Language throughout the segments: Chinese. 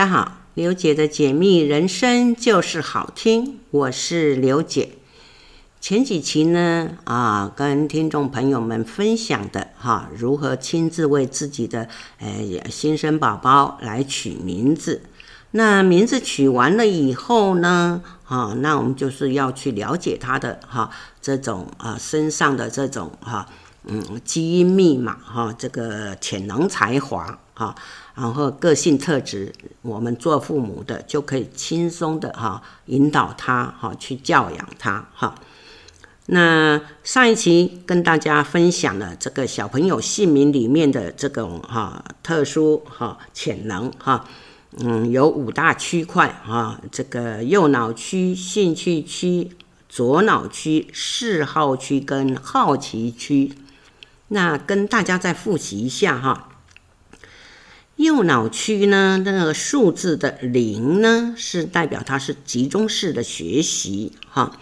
大家好，刘姐的解密人生就是好听，我是刘姐。前几期呢，啊，跟听众朋友们分享的哈，如何亲自为自己的呃新生宝宝来取名字。那名字取完了以后呢，啊，那我们就是要去了解他的哈这种啊身上的这种哈嗯基因密码哈这个潜能才华哈。然后个性特质，我们做父母的就可以轻松的哈引导他哈去教养他哈。那上一期跟大家分享了这个小朋友姓名里面的这种哈特殊哈潜能哈，嗯，有五大区块哈，这个右脑区、兴趣区、左脑区、嗜好区跟好奇区。那跟大家再复习一下哈。右脑区呢，那个数字的零呢，是代表它是集中式的学习哈。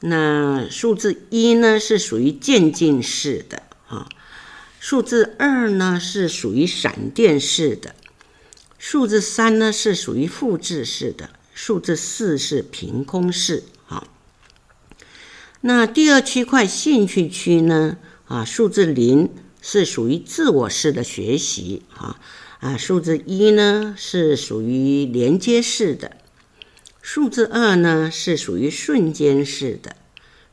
那数字一呢，是属于渐进式的哈。数字二呢，是属于闪电式的。数字三呢，是属于复制式的。数字四是凭空式哈。那第二区块兴趣区呢，啊，数字零是属于自我式的学习哈。啊，啊数字一呢是属于连接式的，数字二呢是属于瞬间式的，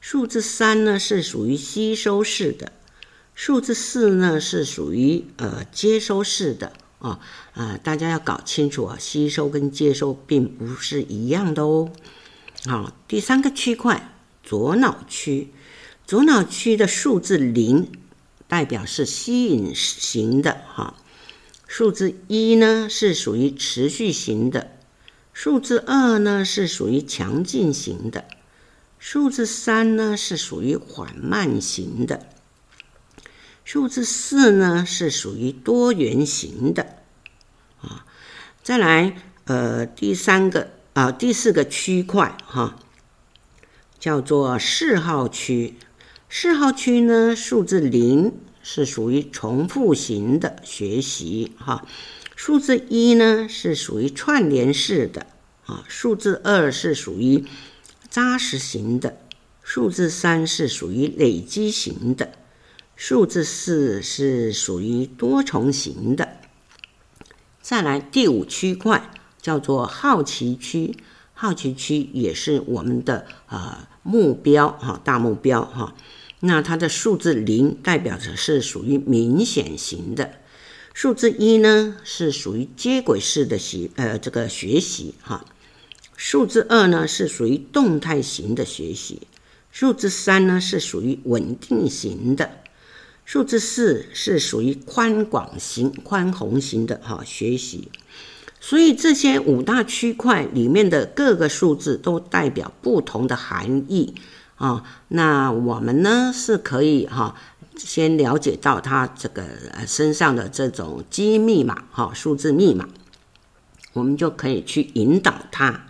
数字三呢是属于吸收式的，数字四呢是属于呃接收式的啊啊、大家要搞清楚啊，吸收跟接收并不是一样的哦。好，第三个区块左脑区，左脑区的数字零代表是吸引型的哈。数字一呢是属于持续型的，数字二呢是属于强劲型的，数字三呢是属于缓慢型的，数字四呢是属于多元型的。啊，再来呃第三个啊、第四个区块哈，叫做嗜好区，嗜好区呢数字零。是属于重复型的学习哈，数字一呢是属于串联式的啊，数字二是属于扎实型的，数字三是属于累积型的，数字四是属于多重型的。再来第五区块叫做好奇区，好奇区也是我们的呃目标哈，大目标哈。那它的数字零代表着是属于明显型的，数字一呢是属于接轨式的学呃这个学习哈，数字二呢是属于动态型的学习，数字三呢是属于稳定型的，数字四是属于宽广型宽宏型的哈学习，所以这些五大区块里面的各个数字都代表不同的含义。啊、那我们呢是可以哈、先了解到他这个身上的这种基因密码哈、数字密码，我们就可以去引导他。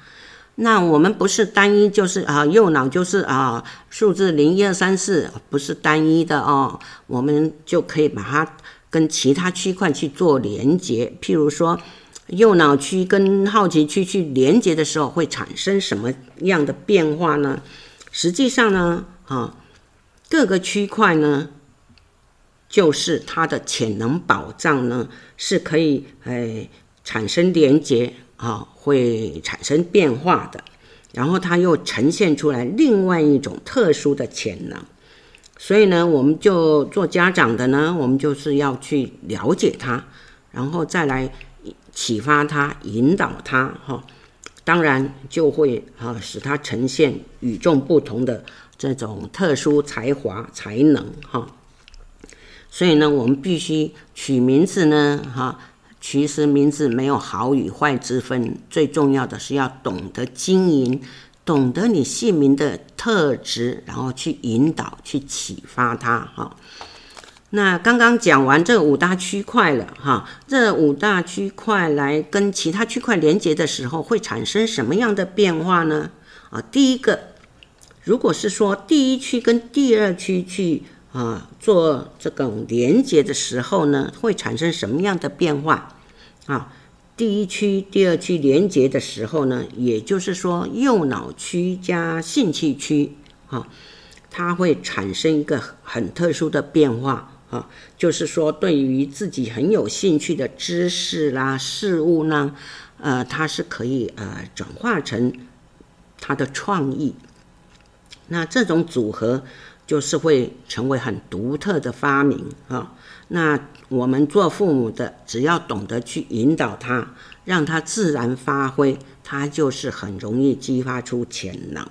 那我们不是单一，就是啊，右脑就是啊，数字零一二三四，不是单一的哦，我们就可以把它跟其他区块去做连接。譬如说，右脑区跟好奇区去连接的时候，会产生什么样的变化呢？实际上呢，啊，各个区块呢，就是它的潜能保障呢，是可以诶产生连接啊，会产生变化的。然后它又呈现出来另外一种特殊的潜能。所以呢，我们就做家长的呢，我们就是要去了解它，然后再来启发它、引导它，哈。当然就会啊，使它呈现与众不同的这种特殊才华才能哈。所以呢，我们必须取名字呢哈，其实名字没有好与坏之分，最重要的是要懂得经营，懂得你姓名的特质，然后去引导、去启发他哈。那刚刚讲完这五大区块了哈，这五大区块来跟其他区块连接的时候，会产生什么样的变化呢？啊，第一个，如果是说第一区跟第二区去啊做这种连接的时候呢，会产生什么样的变化？啊，第一区、第二区连接的时候呢，也就是说右脑区加兴趣区，哈，它会产生一个很特殊的变化，啊，就是说对于自己很有兴趣的知识啦、事物呢，呃，它是可以呃转化成他的创意，那这种组合。就是会成为很独特的发明啊！那我们做父母的，只要懂得去引导他，让他自然发挥，他就是很容易激发出潜能。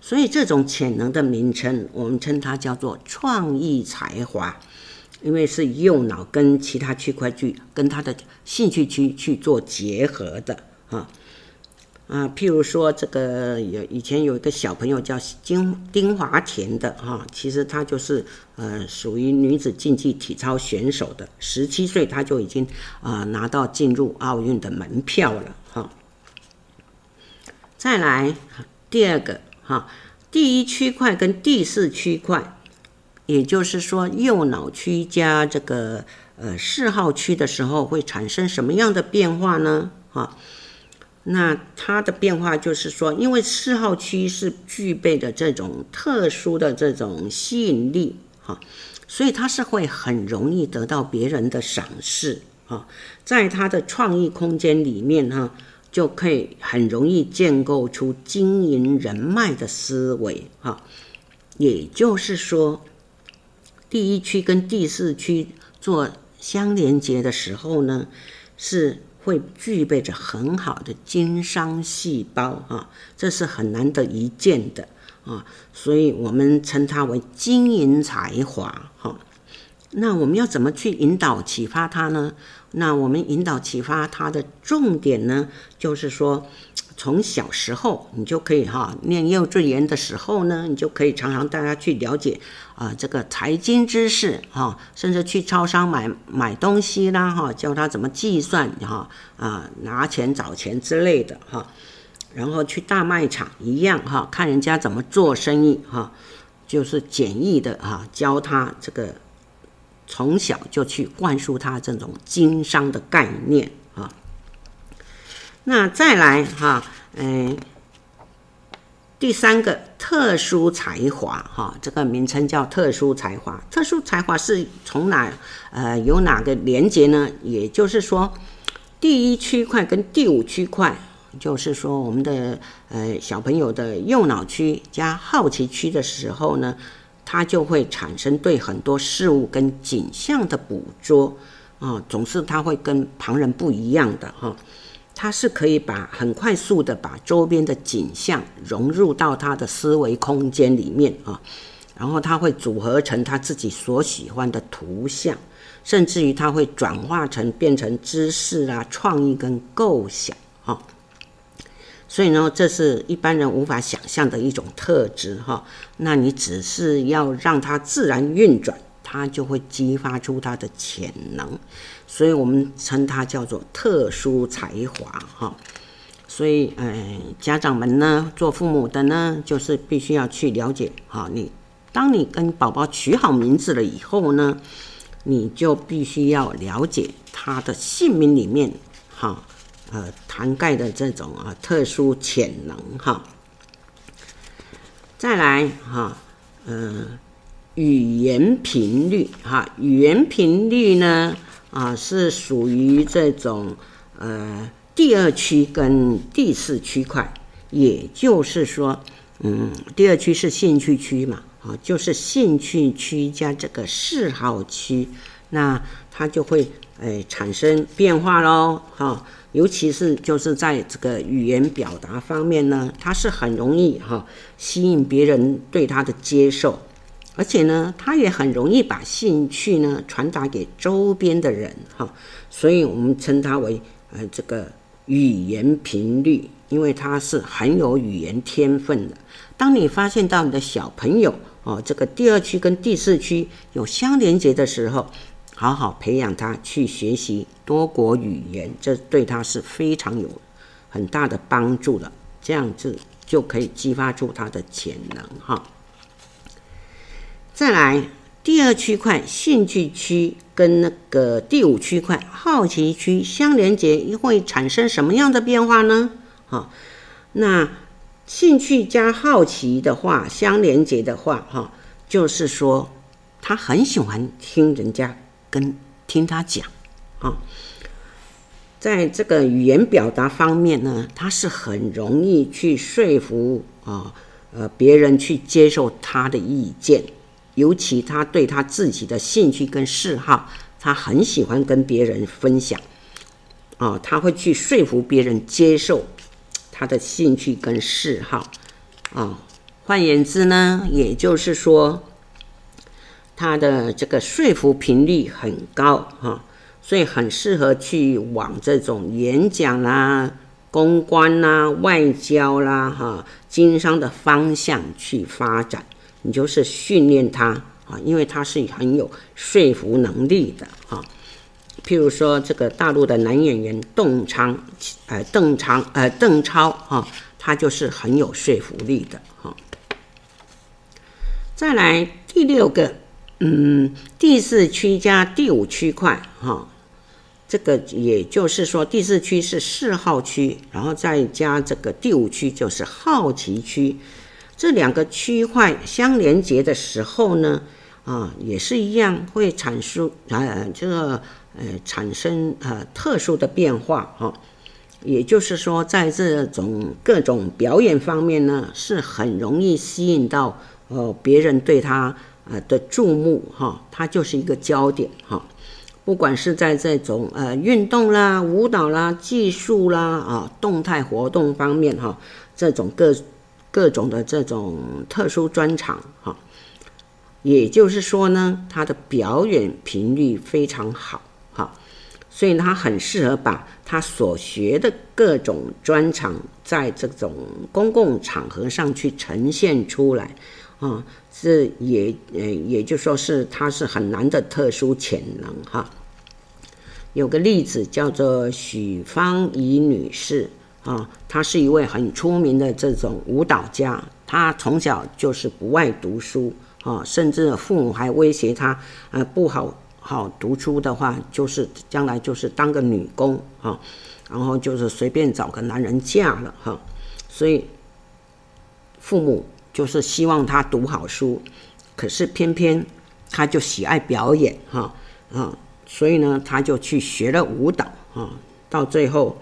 所以这种潜能的名称，我们称它叫做创意才华，因为是右脑跟其他区块去跟他的兴趣区去做结合的啊。啊，譬如说，这个有以前有一个小朋友叫金丁华田的哈，其实他就是呃属于女子竞技体操选手的，十七岁他就已经啊拿到进入奥运的门票了哈。再来第二个哈，第一区块跟第四区块，也就是说右脑区加这个呃嗜好区的时候，会产生什么样的变化呢？哈。那它的变化就是说，因为嗜好区是具备的这种特殊的这种吸引力，哈，所以它是会很容易得到别人的赏识，啊，在他的创意空间里面，哈，就可以很容易建构出经营人脉的思维，哈，也就是说，第一区跟第四区做相连接的时候呢，是。会具备着很好的经商细胞啊，这是很难得一见的啊，所以我们称它为经营才华哈。那我们要怎么去引导启发他呢？那我们引导启发他的重点呢，就是说。从小时候，你就可以哈，念幼稚园的时候呢，你就可以常常带他去了解啊，这个财经知识哈，甚至去超商买买东西啦哈，教他怎么计算哈啊，拿钱找钱之类的哈，然后去大卖场一样哈，看人家怎么做生意哈，就是简易的哈，教他这个从小就去灌输他这种经商的概念啊。那再来哈，嗯，第三个特殊才华哈，这个名称叫特殊才华。特殊才华是从哪呃有哪个连接呢？也就是说，第一区块跟第五区块，就是说我们的呃小朋友的右脑区加好奇区的时候呢，他就会产生对很多事物跟景象的捕捉啊，总是他会跟旁人不一样的哈。他是可以把很快速的把周边的景象融入到他的思维空间里面啊，然后他会组合成他自己所喜欢的图像，甚至于他会转化成变成知识啊、创意跟构想啊。所以呢，这是一般人无法想象的一种特质哈。那你只是要让它自然运转，它就会激发出它的潜能。所以我们称它叫做特殊才华哈，所以呃，家长们呢，做父母的呢，就是必须要去了解哈。你当你跟宝宝取好名字了以后呢，你就必须要了解他的姓名里面哈，呃，涵盖的这种啊特殊潜能哈。再来哈，呃，语言频率哈，语言频率呢。啊，是属于这种呃第二区跟第四区块，也就是说，嗯，第二区是兴趣区嘛，啊，就是兴趣区加这个嗜好区，那它就会诶产生变化喽，哈，尤其是就是在这个语言表达方面呢，它是很容易哈吸引别人对他的接受。而且呢，他也很容易把兴趣呢传达给周边的人哈，所以我们称它为呃这个语言频率，因为他是很有语言天分的。当你发现到你的小朋友哦，这个第二区跟第四区有相连接的时候，好好培养他去学习多国语言，这对他是非常有很大的帮助的。这样子就可以激发出他的潜能哈。再来，第二区块兴趣区跟那个第五区块好奇区相连接，会产生什么样的变化呢？哈，那兴趣加好奇的话，相连接的话，哈，就是说他很喜欢听人家跟听他讲，啊，在这个语言表达方面呢，他是很容易去说服啊，呃，别人去接受他的意见。尤其他对他自己的兴趣跟嗜好，他很喜欢跟别人分享，啊，他会去说服别人接受他的兴趣跟嗜好，啊，换言之呢，也就是说，他的这个说服频率很高，哈，所以很适合去往这种演讲啦、公关啦、外交啦、哈、经商的方向去发展。你就是训练他啊，因为他是很有说服能力的哈。譬如说，这个大陆的男演员邓昌，呃，邓昌，呃，邓超哈，他就是很有说服力的哈。再来第六个，嗯，第四区加第五区块哈，这个也就是说，第四区是嗜好区，然后再加这个第五区就是好奇区。这两个区块相连接的时候呢，啊，也是一样会产生呃这个呃产生呃特殊的变化哈。也就是说，在这种各种表演方面呢，是很容易吸引到呃别人对他呃的注目哈，他就是一个焦点哈。不管是在这种呃运动啦、舞蹈啦、技术啦啊、动态活动方面哈，这种各。各种的这种特殊专长，哈，也就是说呢，他的表演频率非常好，哈，所以他很适合把他所学的各种专长在这种公共场合上去呈现出来，啊，这也呃，也就说是他是很难的特殊潜能，哈。有个例子叫做许芳宜女士。啊，她是一位很出名的这种舞蹈家，她从小就是不爱读书啊，甚至父母还威胁她，呃，不好好读书的话，就是将来就是当个女工啊，然后就是随便找个男人嫁了哈，所以父母就是希望他读好书，可是偏偏他就喜爱表演哈啊，所以呢，他就去学了舞蹈啊，到最后。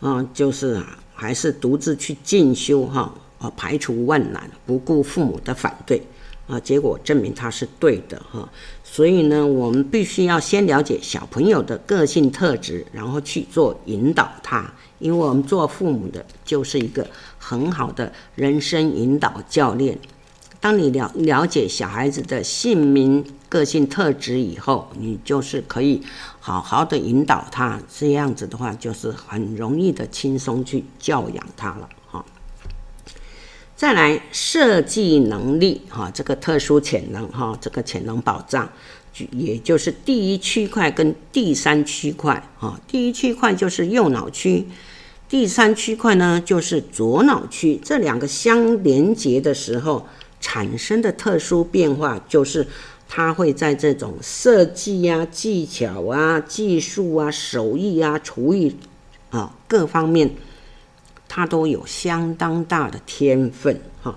啊，就是还是独自去进修哈，啊，排除万难，不顾父母的反对，啊，结果证明他是对的哈。所以呢，我们必须要先了解小朋友的个性特质，然后去做引导他，因为我们做父母的就是一个很好的人生引导教练。当你了了解小孩子的姓名、个性特质以后，你就是可以好好的引导他。这样子的话，就是很容易的轻松去教养他了。再来设计能力哈，这个特殊潜能哈，这个潜能保障，也就是第一区块跟第三区块哈。第一区块就是右脑区，第三区块呢就是左脑区，这两个相连接的时候。产生的特殊变化，就是它会在这种设计啊、技巧啊、技术啊、手艺啊、厨艺啊各方面，他都有相当大的天分哈。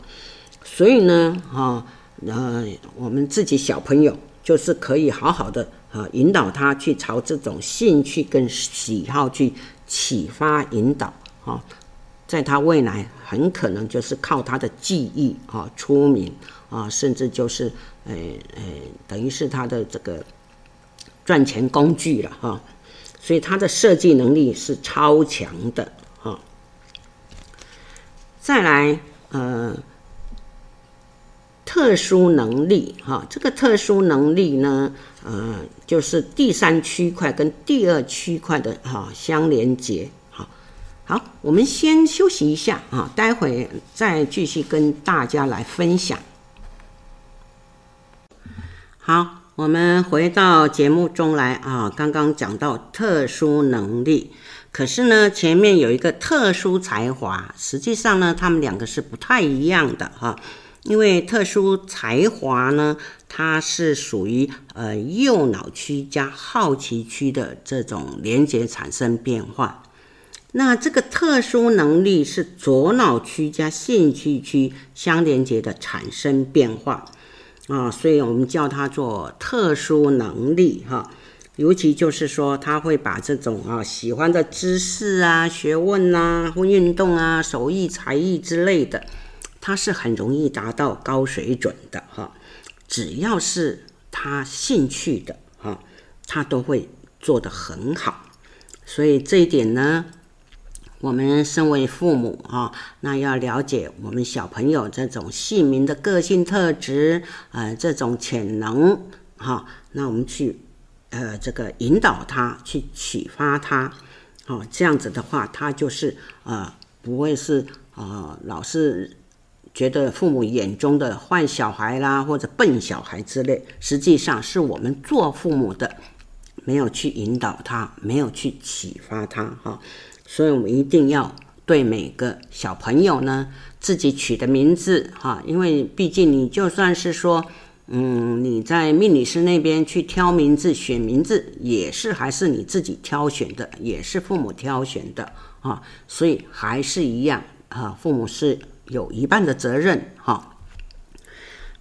所以呢，哈呃，我们自己小朋友就是可以好好的啊引导他去朝这种兴趣跟喜好去启发引导哈。在他未来很可能就是靠他的技艺啊出名啊，甚至就是呃呃，等于是他的这个赚钱工具了哈。所以他的设计能力是超强的。再来呃，特殊能力哈，这个特殊能力呢，呃，就是第三区块跟第二区块的哈相连接。好，我们先休息一下啊，待会再继续跟大家来分享。好，我们回到节目中来啊，刚刚讲到特殊能力，可是呢，前面有一个特殊才华，实际上呢，他们两个是不太一样的哈。因为特殊才华呢，它是属于呃右脑区加好奇区的这种连接产生变化。那这个特殊能力是左脑区加兴趣区相连接的产生变化啊，所以我们叫它做特殊能力哈。尤其就是说，他会把这种啊喜欢的知识啊、学问啊、或运动啊、手艺才艺之类的，他是很容易达到高水准的哈。只要是他兴趣的哈，他都会做得很好。所以这一点呢。我们身为父母啊，那要了解我们小朋友这种姓名的个性特质，呃，这种潜能哈，那我们去呃这个引导他，去启发他，哦，这样子的话，他就是呃不会是呃老是觉得父母眼中的坏小孩啦，或者笨小孩之类，实际上是我们做父母的没有去引导他，没有去启发他哈。所以，我们一定要对每个小朋友呢，自己取的名字哈，因为毕竟你就算是说，嗯，你在命理师那边去挑名字、选名字，也是还是你自己挑选的，也是父母挑选的啊，所以还是一样啊，父母是有一半的责任哈。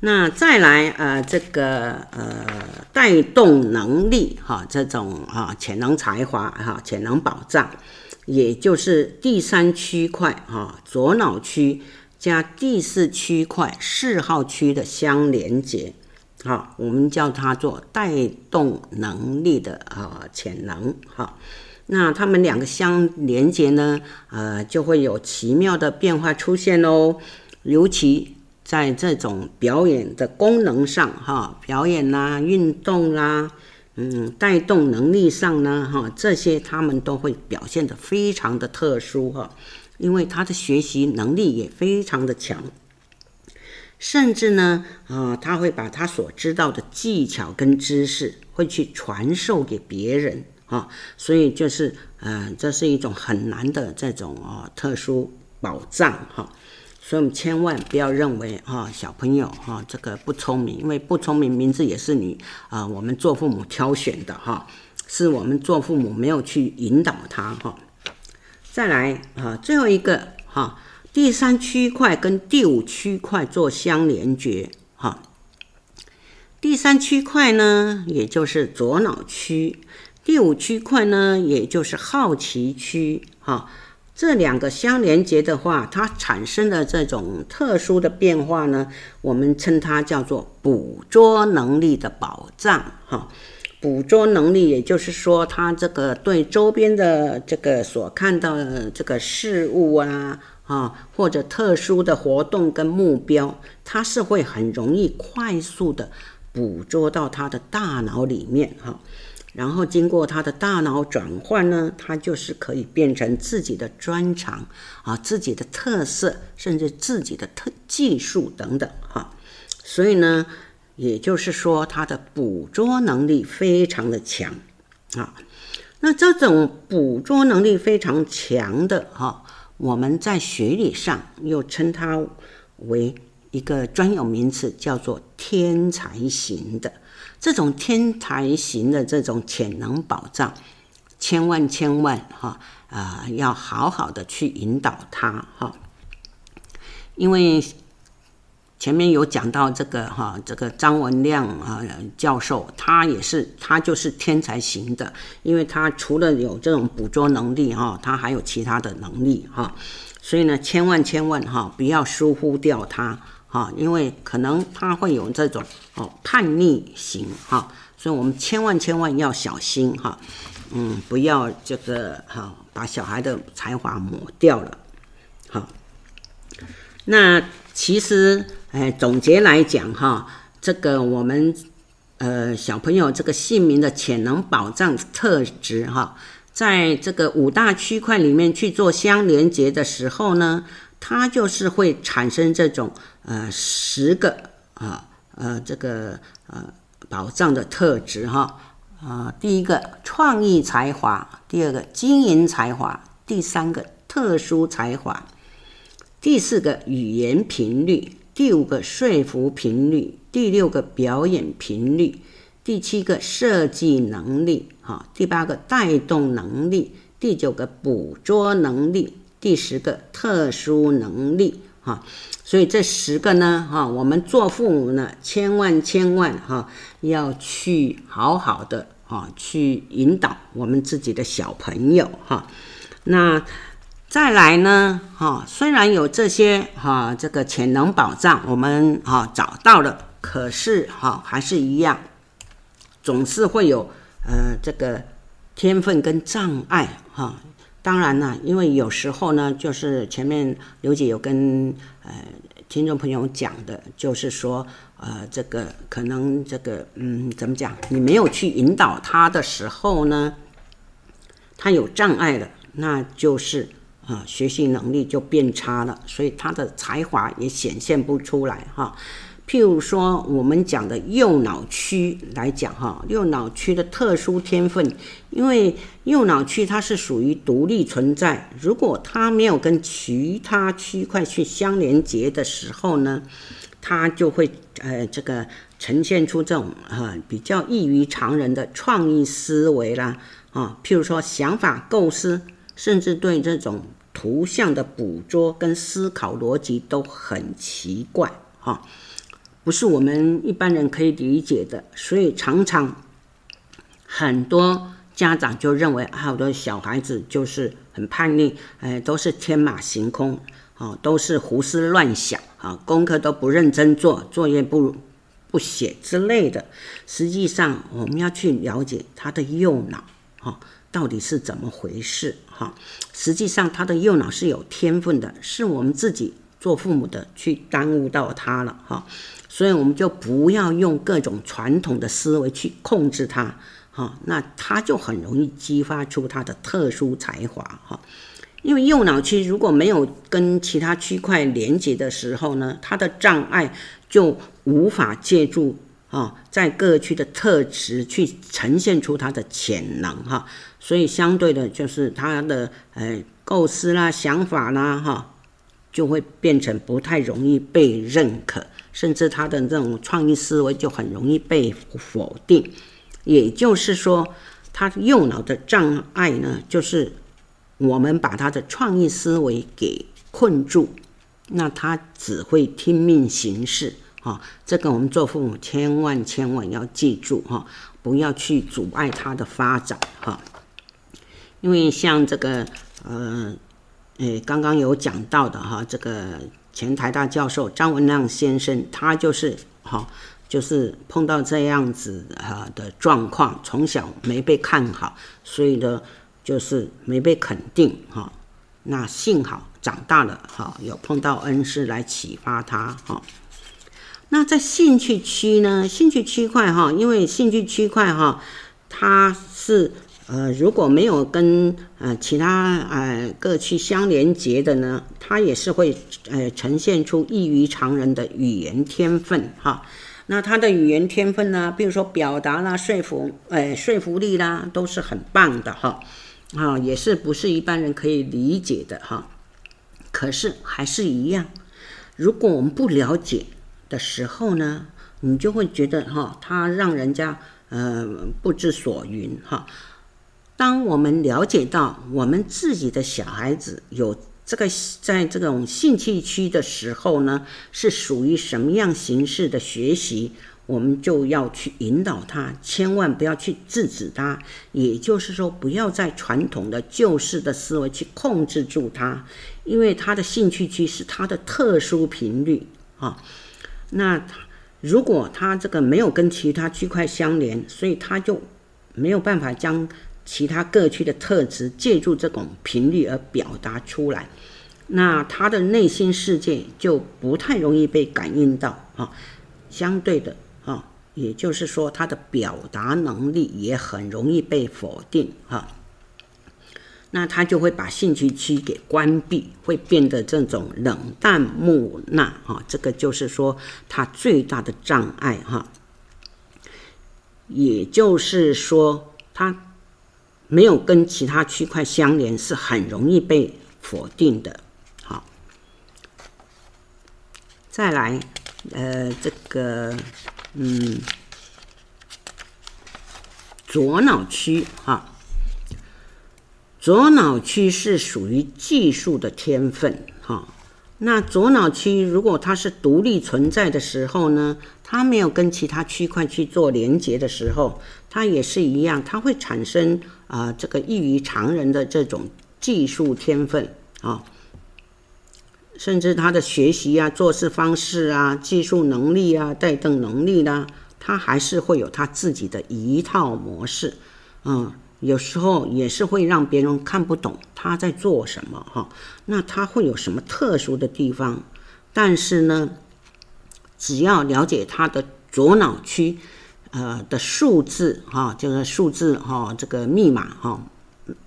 那再来呃，这个呃带动能力哈，这种啊潜能才华哈，潜能保障。也就是第三区块哈，左脑区加第四区块四号区的相连接，好，我们叫它做带动能力的啊潜能哈。那他们两个相连接呢，呃，就会有奇妙的变化出现哦。尤其在这种表演的功能上哈，表演啦、运动啦。嗯，带动能力上呢，哈，这些他们都会表现得非常的特殊哈，因为他的学习能力也非常的强，甚至呢，啊，他会把他所知道的技巧跟知识会去传授给别人啊，所以就是，嗯，这是一种很难的这种啊特殊宝藏哈。所以，我们千万不要认为哈，小朋友哈，这个不聪明，因为不聪明，名字也是你啊，我们做父母挑选的哈，是我们做父母没有去引导他哈。再来啊，最后一个哈，第三区块跟第五区块做相连接哈。第三区块呢，也就是左脑区；第五区块呢，也就是好奇区哈。这两个相连接的话，它产生的这种特殊的变化呢，我们称它叫做捕捉能力的宝藏哈。捕捉能力，也就是说，它这个对周边的这个所看到的这个事物啊，啊，或者特殊的活动跟目标，它是会很容易快速的捕捉到它的大脑里面哈。然后经过他的大脑转换呢，他就是可以变成自己的专长啊，自己的特色，甚至自己的特技术等等哈。所以呢，也就是说，他的捕捉能力非常的强啊。那这种捕捉能力非常强的哈，我们在学理上又称它为一个专有名词，叫做天才型的。这种天才型的这种潜能宝藏，千万千万哈啊、要好好的去引导他哈。因为前面有讲到这个哈，这个张文亮啊教授，他也是他就是天才型的，因为他除了有这种捕捉能力哈，他还有其他的能力哈，所以呢，千万千万哈，不要疏忽掉他。啊，因为可能他会有这种哦叛逆型哈，所以我们千万千万要小心哈，嗯，不要这个哈把小孩的才华抹掉了。好，那其实哎，总结来讲哈，这个我们呃小朋友这个姓名的潜能宝藏特质哈，在这个五大区块里面去做相连接的时候呢，它就是会产生这种。呃，十个啊，呃，这个呃宝藏的特质哈，啊，第一个创意才华，第二个经营才华，第三个特殊才华，第四个语言频率，第五个说服频率，第六个表演频率，第七个设计能力，哈，第八个带动能力，第九个捕捉能力，第十个特殊能力，哈，所以这十个呢，哈，我们做父母呢，千万千万哈，要去好好的哈，去引导我们自己的小朋友哈，那。再来呢，哈，虽然有这些哈，这个潜能宝藏我们哈找到了，可是哈还是一样，总是会有呃这个天分跟障碍哈。当然呢，因为有时候呢，就是前面刘姐有跟呃听众朋友讲的，就是说呃这个可能这个嗯怎么讲，你没有去引导他的时候呢，他有障碍了，那就是。啊，学习能力就变差了，所以他的才华也显现不出来哈。譬如说，我们讲的右脑区来讲哈，右脑区的特殊天分，因为右脑区它是属于独立存在，如果它没有跟其他区块去相连接的时候呢，它就会呃这个呈现出这种呃比较异于常人的创意思维啦啊，譬如说想法构思，甚至对这种。图像的捕捉跟思考逻辑都很奇怪，哈，不是我们一般人可以理解的，所以常常很多家长就认为好多小孩子就是很叛逆，哎，都是天马行空，啊，都是胡思乱想，啊，功课都不认真做，作业不不写之类的。实际上，我们要去了解他的右脑，哈。到底是怎么回事？哈，实际上他的右脑是有天分的，是我们自己做父母的去耽误到他了，哈，所以我们就不要用各种传统的思维去控制他，哈，那他就很容易激发出他的特殊才华，哈，因为右脑区如果没有跟其他区块连接的时候呢，他的障碍就无法借助啊，在各区的特质去呈现出他的潜能，哈。所以相对的，就是他的呃构思啦、想法啦，哈，就会变成不太容易被认可，甚至他的这种创意思维就很容易被否定。也就是说，他右脑的障碍呢，就是我们把他的创意思维给困住，那他只会听命行事，哈。这个我们做父母千万千万要记住，哈，不要去阻碍他的发展，哈。因为像这个，呃，诶，刚刚有讲到的哈，这个前台大教授张文亮先生，他就是哈，就是碰到这样子哈的状况，从小没被看好，所以呢，就是没被肯定哈。那幸好长大了哈，有碰到恩师来启发他哈。那在兴趣区呢，兴趣区块哈，因为兴趣区块哈，它是。呃，如果没有跟呃其他呃各区相连接的呢，它也是会呃呈现出异于常人的语言天分哈。那他的语言天分呢，比如说表达啦、说服呃说服力啦，都是很棒的哈。啊，也是不是一般人可以理解的哈。可是还是一样，如果我们不了解的时候呢，你就会觉得哈，他让人家呃不知所云哈。当我们了解到我们自己的小孩子有这个在这种兴趣区的时候呢，是属于什么样形式的学习，我们就要去引导他，千万不要去制止他。也就是说，不要在传统的旧式的思维去控制住他，因为他的兴趣区是他的特殊频率啊。那如果他这个没有跟其他区块相连，所以他就没有办法将。其他各区的特质，借助这种频率而表达出来，那他的内心世界就不太容易被感应到啊。相对的啊，也就是说，他的表达能力也很容易被否定啊。那他就会把兴趣区给关闭，会变得这种冷淡木讷啊。这个就是说，他最大的障碍哈。也就是说，他。没有跟其他区块相连，是很容易被否定的。好，再来，呃，这个，嗯，左脑区哈，左脑区是属于技术的天分哈。那左脑区如果它是独立存在的时候呢，它没有跟其他区块去做连接的时候，它也是一样，它会产生啊、这个异于常人的这种技术天分啊，甚至他的学习啊、做事方式啊、技术能力啊、带动能力啦、啊，他还是会有他自己的一套模式，嗯。有时候也是会让别人看不懂他在做什么哈，那他会有什么特殊的地方？但是呢，只要了解他的左脑区，呃的数字哈，就是数字哈，这个密码哈，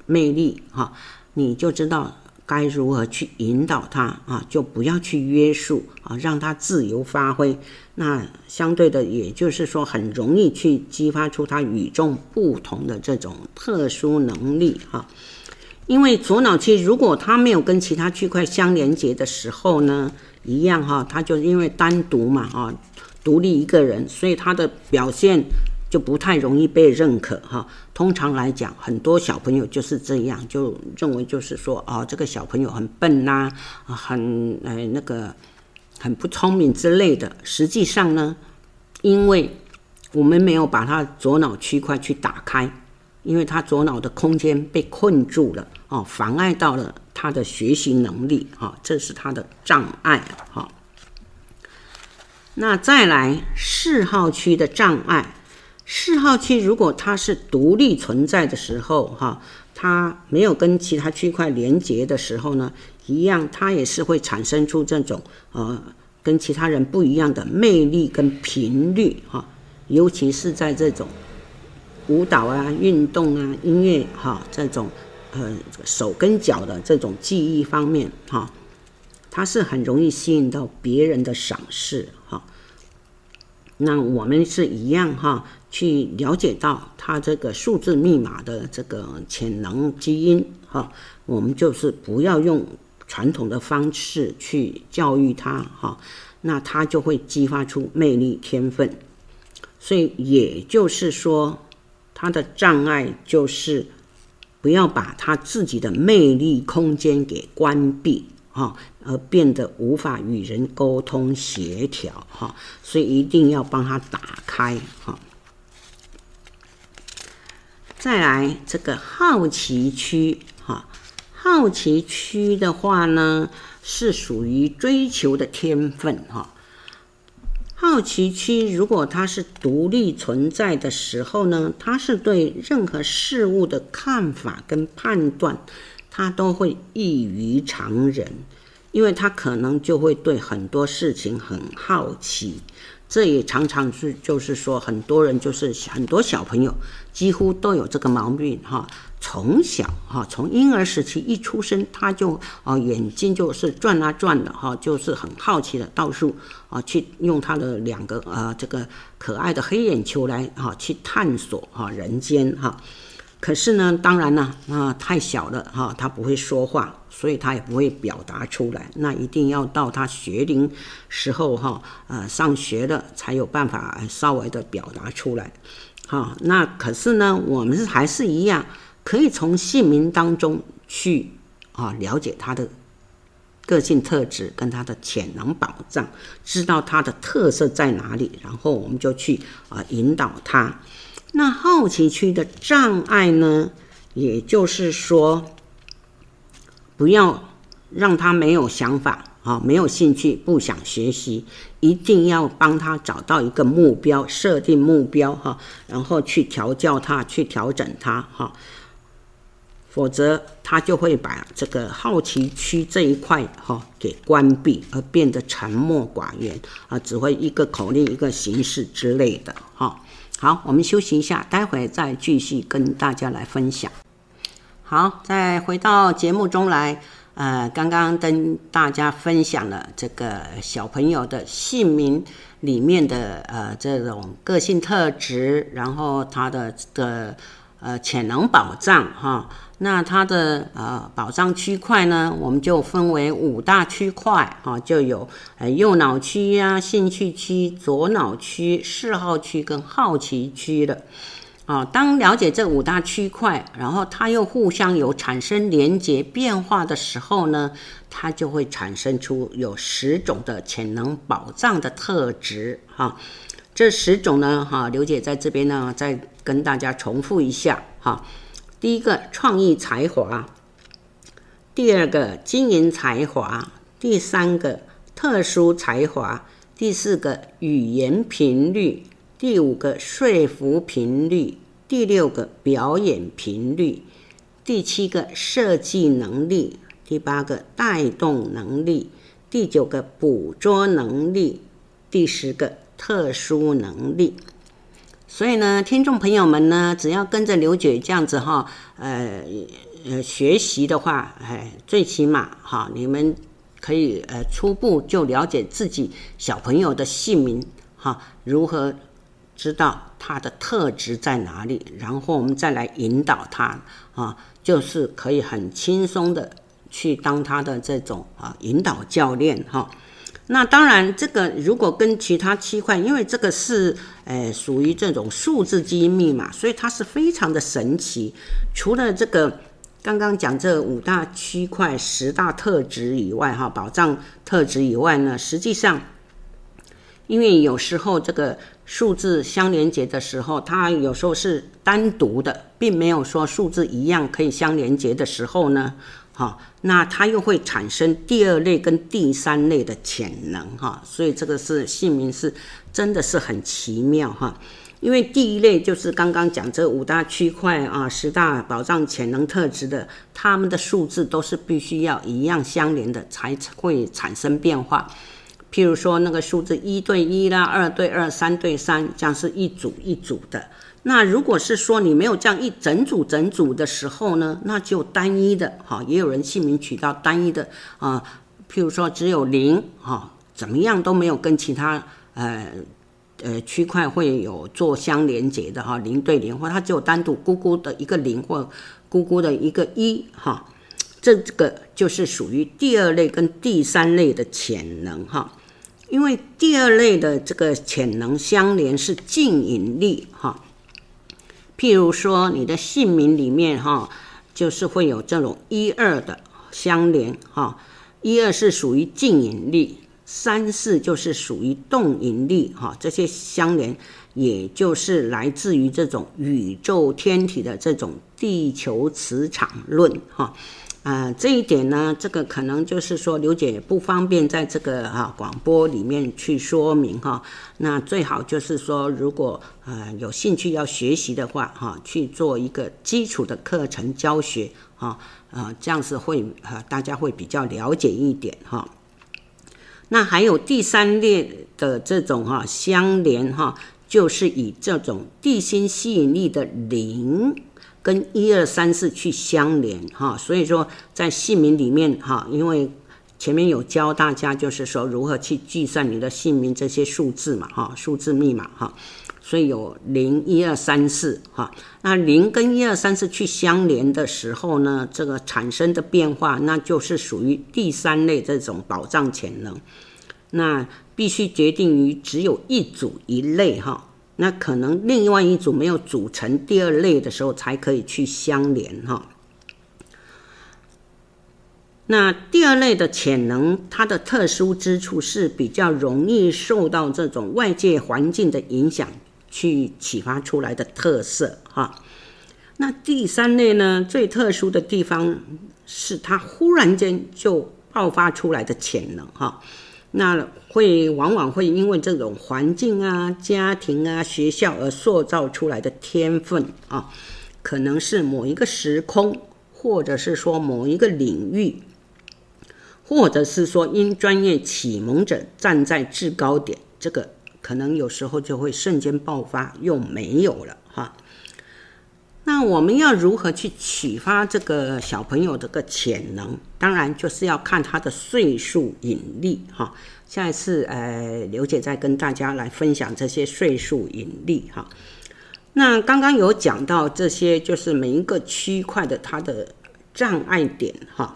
魅力哈，你就知道。该如何去引导他啊？就不要去约束啊，让他自由发挥。那相对的，也就是说，很容易去激发出他与众不同的这种特殊能力哈。因为左脑区如果他没有跟其他区块相连接的时候呢，一样哈，他就因为单独嘛啊，独立一个人，所以他的表现。就不太容易被认可哈。通常来讲，很多小朋友就是这样，就认为就是说，哦，这个小朋友很笨呐，啊，很呃那个很不聪明之类的。实际上呢，因为我们没有把他左脑区块去打开，因为他左脑的空间被困住了，哦，妨碍到了他的学习能力，哈，这是他的障碍，哈。那再来四号区的障碍。四号区如果它是独立存在的时候，哈，它没有跟其他区块连接的时候呢，一样，它也是会产生出这种呃跟其他人不一样的魅力跟频率，哈，尤其是在这种舞蹈啊、运动啊、音乐哈这种呃手跟脚的这种技艺方面，哈，它是很容易吸引到别人的赏识，那我们是一样哈。去了解到他这个数字密码的这个潜能基因哈，我们就是不要用传统的方式去教育他哈，那他就会激发出魅力天分。所以也就是说，他的障碍就是不要把他自己的魅力空间给关闭哈，而变得无法与人沟通协调哈，所以一定要帮他打开哈。再来这个好奇区，哈，好奇区的话呢，是属于追求的天分，哈。好奇区如果它是独立存在的时候呢，它是对任何事物的看法跟判断，他都会异于常人，因为他可能就会对很多事情很好奇。这也常常是，就是说，很多人就是很多小朋友几乎都有这个毛病哈。从小哈，从婴儿时期一出生，他就啊眼睛就是转啊转的哈，就是很好奇的到处啊去用他的两个啊这个可爱的黑眼球来哈去探索哈人间哈。可是呢，当然呢，啊太小了哈，他不会说话。所以他也不会表达出来，那一定要到他学龄时候哈，呃，上学了才有办法稍微的表达出来，好，那可是呢，我们是还是一样，可以从姓名当中去啊了解他的个性特质跟他的潜能宝藏，知道他的特色在哪里，然后我们就去啊引导他。那好奇区的障碍呢，也就是说。不要让他没有想法啊，没有兴趣，不想学习，一定要帮他找到一个目标，设定目标哈，然后去调教他，去调整他哈，否则他就会把这个好奇区这一块哈给关闭，而变得沉默寡言啊，只会一个口令一个形式之类的哈。好，我们休息一下，待会再继续跟大家来分享。好，再回到节目中来，呃，刚刚跟大家分享了这个小朋友的姓名里面的呃这种个性特质，然后他的的呃潜能宝藏哈。那它的呃宝藏区块呢，我们就分为五大区块哈，就有呃右脑区呀、兴趣区、左脑区、嗜好区跟好奇区的。啊，当了解这五大区块，然后它又互相有产生连接变化的时候呢，它就会产生出有十种的潜能宝藏的特质。哈，这十种呢，哈，刘姐在这边呢，再跟大家重复一下。哈，第一个创意才华，第二个经营才华，第三个特殊才华，第四个语言频率。第五个说服频率，第六个表演频率，第七个设计能力，第八个带动能力，第九个捕捉能力，第十个特殊能力。所以呢，听众朋友们呢，只要跟着刘姐这样子哈，呃呃学习的话，哎，最起码哈，你们可以呃初步就了解自己小朋友的姓名哈，如何。知道他的特质在哪里，然后我们再来引导他啊，就是可以很轻松的去当他的这种啊引导教练哈。那当然，这个如果跟其他区块，因为这个是诶属于这种数字机密嘛，所以它是非常的神奇。除了这个刚刚讲这五大区块十大特质以外，哈，保障特质以外呢，实际上。因为有时候这个数字相连接的时候，它有时候是单独的，并没有说数字一样可以相连接的时候呢，哈，那它又会产生第二类跟第三类的潜能哈，所以这个是姓名是真的是很奇妙哈。因为第一类就是刚刚讲这五大区块啊，十大宝藏潜能特质的，它们的数字都是必须要一样相连的才会产生变化。譬如说那个数字一对一啦，二对二，三对三，这样是一组一组的。那如果是说你没有这样一整组整组的时候呢，那就单一的哈，也有人姓名取到单一的啊。譬如说只有零哈，怎么样都没有跟其他呃呃区块会有做相连接的哈，零对零，或它只有单独孤孤的一个零或孤孤的一个一哈，这个就是属于第二类跟第三类的潜能哈。因为第二类的这个潜能相连是静引力哈，譬如说你的姓名里面哈，就是会有这种一二的相连哈，一二是属于静引力，三四就是属于动引力哈，这些相连也就是来自于这种宇宙天体的这种地球磁场论哈。啊、呃，这一点呢，这个可能就是说，刘姐不方便在这个、啊、广播里面去说明哈。那最好就是说，如果呃有兴趣要学习的话哈、去做一个基础的课程教学哈，啊，这样子会啊大家会比较了解一点哈、那还有第三列的这种哈、啊、相连哈、就是以这种地心吸引力的零。跟一二三四去相连哈，所以说在姓名里面哈，因为前面有教大家就是说如何去计算你的姓名这些数字嘛哈，数字密码哈，所以有零一二三四哈，那零跟一二三四去相连的时候呢，这个产生的变化那就是属于第三类这种宝藏潜能，那必须决定于只有一组一类哈。那可能另外一组没有组成第二类的时候，才可以去相连哈。那第二类的潜能，它的特殊之处是比较容易受到这种外界环境的影响，去启发出来的特色哈。那第三类呢，最特殊的地方是它忽然间就爆发出来的潜能哈。那会往往会因为这种环境啊、家庭啊、学校而塑造出来的天分啊，可能是某一个时空，或者是说某一个领域，或者是说因专业启蒙者站在制高点，这个可能有时候就会瞬间爆发，又没有了哈。那我们要如何去启发这个小朋友这个潜能？当然就是要看他的岁数引力哈。下一次呃，刘姐再跟大家来分享这些岁数引力哈。那刚刚有讲到这些，就是每一个区块的它的障碍点哈。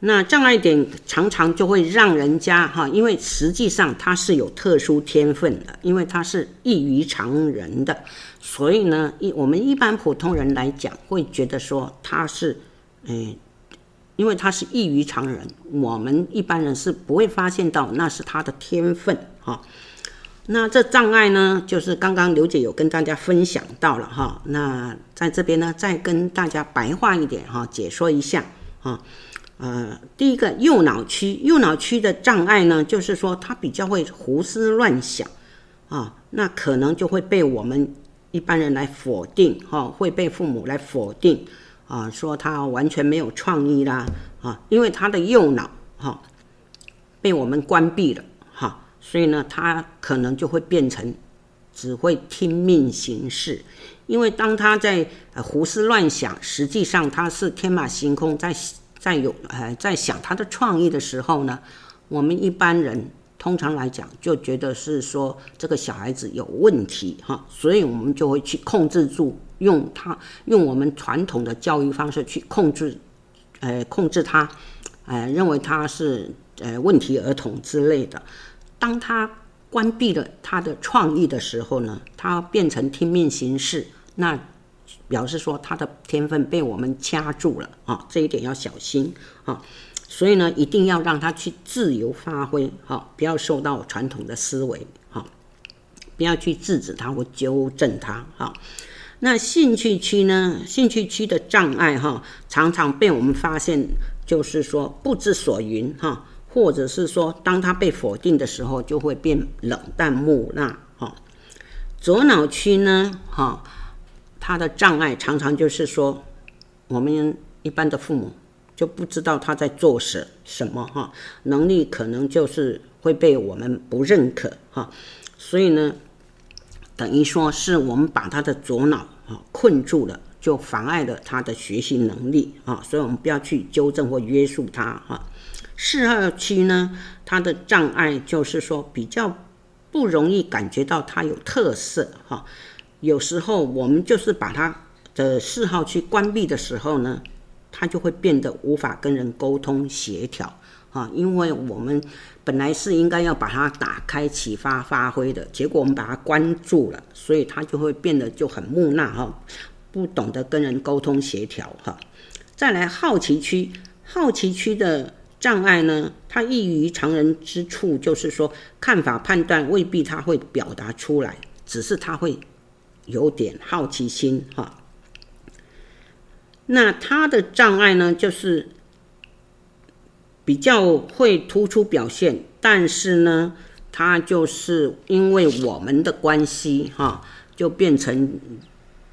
那障碍点常常就会让人家哈，因为实际上他是有特殊天分的，因为他是异于常人的，所以呢，一我们一般普通人来讲，会觉得说他是，嗯，因为他是异于常人，我们一般人是不会发现到那是他的天分哈。那这障碍呢，就是刚刚刘姐有跟大家分享到了哈。那在这边呢，再跟大家白话一点哈，解说一下啊。呃，第一个右脑区，右脑区的障碍呢，就是说他比较会胡思乱想啊，那可能就会被我们一般人来否定哈，会被父母来否定啊，说他完全没有创意啦啊，因为他的右脑哈被我们关闭了哈。所以呢，他可能就会变成只会听命行事，因为当他在胡思乱想，实际上他是天马行空，在在有呃在想他的创意的时候呢，我们一般人通常来讲就觉得是说这个小孩子有问题哈，所以我们就会去控制住，用他用我们传统的教育方式去控制，呃控制他，呃认为他是呃问题儿童之类的。当他关闭了他的创意的时候呢，他变成听命行事，那表示说他的天分被我们掐住了啊，这一点要小心啊。所以呢，一定要让他去自由发挥，哈，不要受到传统的思维，哈，不要去制止他或纠正他，哈。那兴趣区呢？兴趣区的障碍，哈，常常被我们发现，就是说不知所云，哈。或者是说，当他被否定的时候，就会变冷淡木讷。哈，左脑区呢，哈，他的障碍常常就是说，我们一般的父母就不知道他在做什什么，哈，能力可能就是会被我们不认可，哈，所以呢，等于说是我们把他的左脑啊困住了，就妨碍了他的学习能力，啊，所以我们不要去纠正或约束他，哈。四号区呢，它的障碍就是说比较不容易感觉到它有特色哈。有时候我们就是把它的四号区关闭的时候呢，它就会变得无法跟人沟通协调啊。因为我们本来是应该要把它打开启发发挥的，结果我们把它关住了，所以它就会变得就很木讷哈，不懂得跟人沟通协调哈。再来好奇区，好奇区的。障碍呢，它异于常人之处，就是说看法判断未必他会表达出来，只是他会有点好奇心哈。那他的障碍呢，就是比较会突出表现，但是呢，他就是因为我们的关系哈，就变成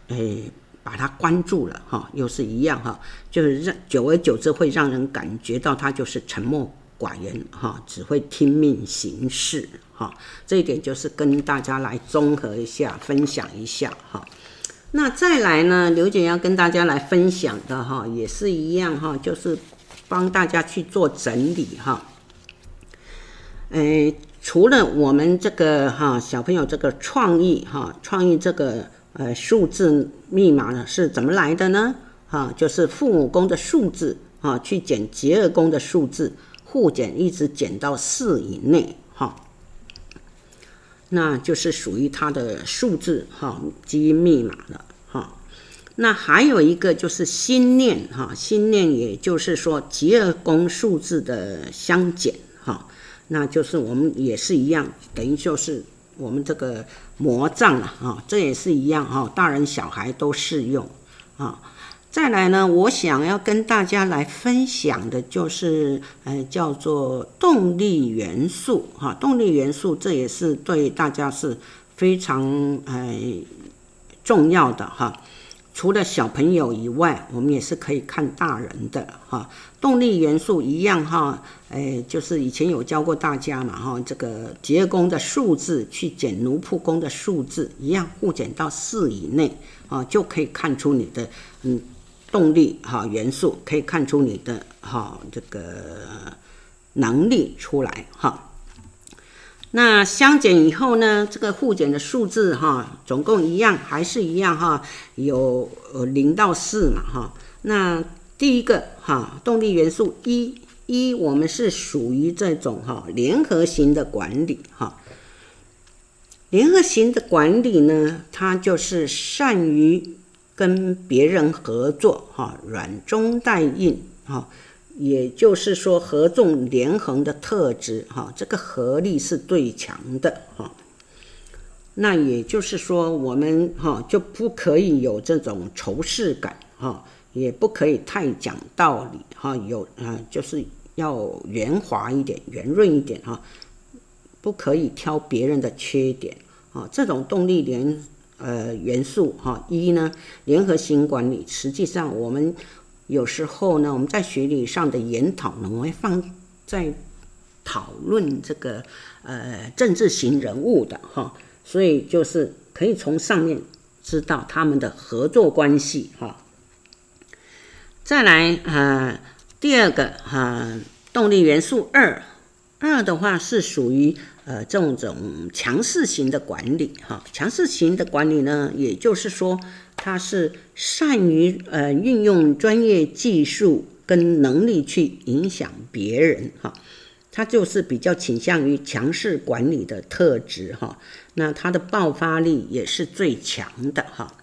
诶。把他关注了哈，又是一样哈，就是让久而久之会让人感觉到他就是沉默寡言哈，只会听命行事哈。这一点就是跟大家来综合一下，分享一下哈。那再来呢，刘姐要跟大家来分享的哈，也是一样哈，就是帮大家去做整理哈。诶，除了我们这个哈小朋友这个创意哈，创意这个。呃，数字密码呢是怎么来的呢？啊，就是父母宫的数字啊，去减疾厄宫的数字，互减一直减到四以内，哈、那就是属于它的数字哈、基因密码了，那还有一个就是心念，哈、心念也就是说疾厄宫数字的相减，哈、那就是我们也是一样，等于就是。我们这个魔杖啊，啊，这也是一样哈，大人小孩都适用啊。再来呢，我想要跟大家来分享的就是，呃，叫做动力元素哈。动力元素这也是对大家是非常呃重要的哈。除了小朋友以外，我们也是可以看大人的哈。动力元素一样哈，哎，就是以前有教过大家嘛哈，这个结宫的数字去减奴仆宫的数字一样，互减到四以内啊，就可以看出你的嗯动力哈元素，可以看出你的哈这个能力出来哈。那相减以后呢，这个互减的数字哈，总共一样还是一样哈，有呃零到四嘛哈。那第一个哈，动力元素一，一我们是属于这种哈联合型的管理哈。联合型的管理呢，它就是善于跟别人合作哈，软中带硬哈。也就是说，合纵连横的特质，哈，这个合力是最强的，哈。那也就是说，我们哈就不可以有这种仇视感，哈，也不可以太讲道理，哈，有啊，就是要圆滑一点，圆润一点，哈，不可以挑别人的缺点，啊，这种动力联呃元素，哈，一呢，联合型管理，实际上我们。有时候呢，我们在学理上的研讨呢，我会放在讨论这个呃政治型人物的哈，所以就是可以从上面知道他们的合作关系哈。再来啊、呃，第二个哈、动力元素二，二的话是属于呃这种强势型的管理哈，强势型的管理呢，也就是说。他是善于呃运用专业技术跟能力去影响别人哈，他就是比较倾向于强势管理的特质哈。那他的爆发力也是最强的哈。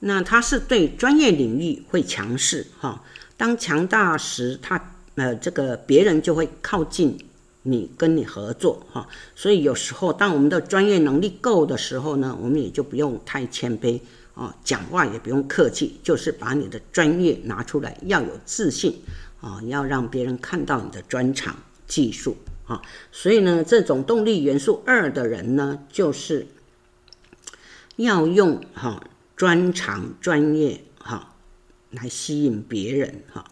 那他是对专业领域会强势哈。当强大时，他呃这个别人就会靠近你跟你合作哈。所以有时候当我们的专业能力够的时候呢，我们也就不用太谦卑。啊，讲话也不用客气，就是把你的专业拿出来，要有自信啊，要让别人看到你的专长技术啊。所以呢，这种动力元素二的人呢，就是要用哈专长专业哈来吸引别人哈。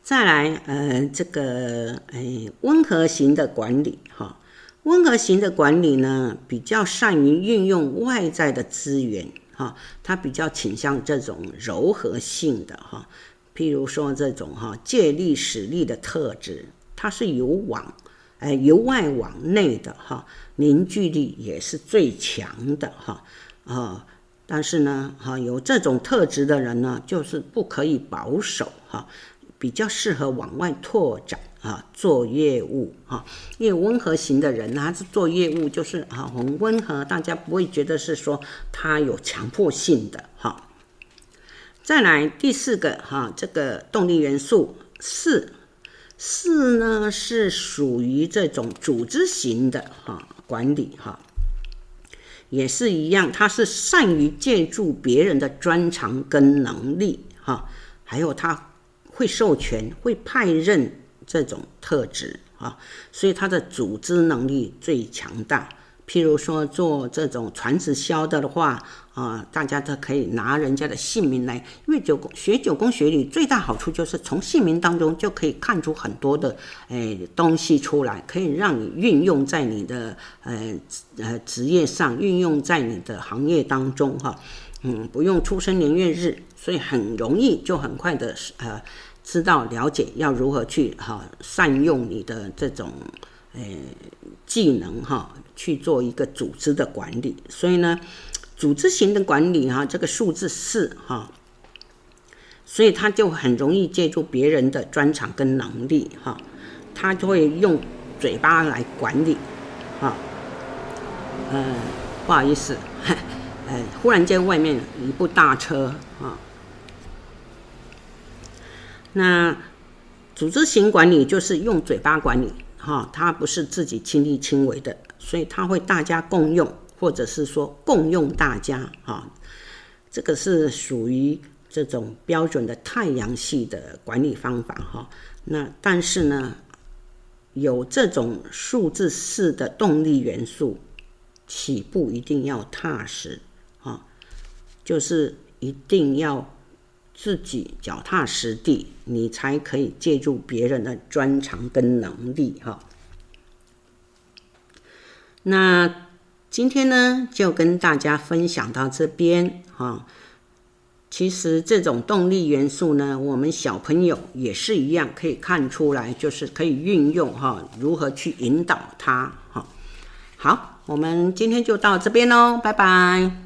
再来，呃，这个哎，温和型的管理哈。温和型的管理呢，比较善于运用外在的资源，哈，他比较倾向这种柔和性的哈，譬如说这种哈借力使力的特质，它是由往，哎，由外往内的哈，凝聚力也是最强的哈，啊，但是呢，哈，有这种特质的人呢，就是不可以保守哈，比较适合往外拓展。啊，做业务哈，因为温和型的人呢，他是做业务就是啊很温和，大家不会觉得是说他有强迫性的哈。再来第四个哈，这个动力元素四，四呢是属于这种组织型的哈管理哈，也是一样，他是善于借助别人的专长跟能力哈，还有他会授权，会派任。这种特质啊，所以他的组织能力最强大。譬如说做这种传直销的的话啊，大家都可以拿人家的姓名来，因为九宫学九宫学理最大好处就是从姓名当中就可以看出很多的诶东西出来，可以让你运用在你的呃呃职业上，运用在你的行业当中哈。嗯，不用出生年月日，所以很容易就很快的呃。知道了解要如何去哈善用你的这种呃技能哈去做一个组织的管理，所以呢，组织型的管理哈这个数字四哈，所以他就很容易借助别人的专长跟能力哈，他就会用嘴巴来管理哈，呃不好意思，呃忽然间外面一部大车啊。那组织型管理就是用嘴巴管理，哈，他不是自己亲力亲为的，所以他会大家共用，或者是说共用大家，哈，这个是属于这种标准的太阳系的管理方法，哈。那但是呢，有这种数字式的动力元素，起步一定要踏实，哈，就是一定要。自己脚踏实地，你才可以借助别人的专长跟能力哈。那今天呢，就跟大家分享到这边哈。其实这种动力元素呢，我们小朋友也是一样，可以看出来，就是可以运用哈，如何去引导他哈。好，我们今天就到这边喽，拜拜。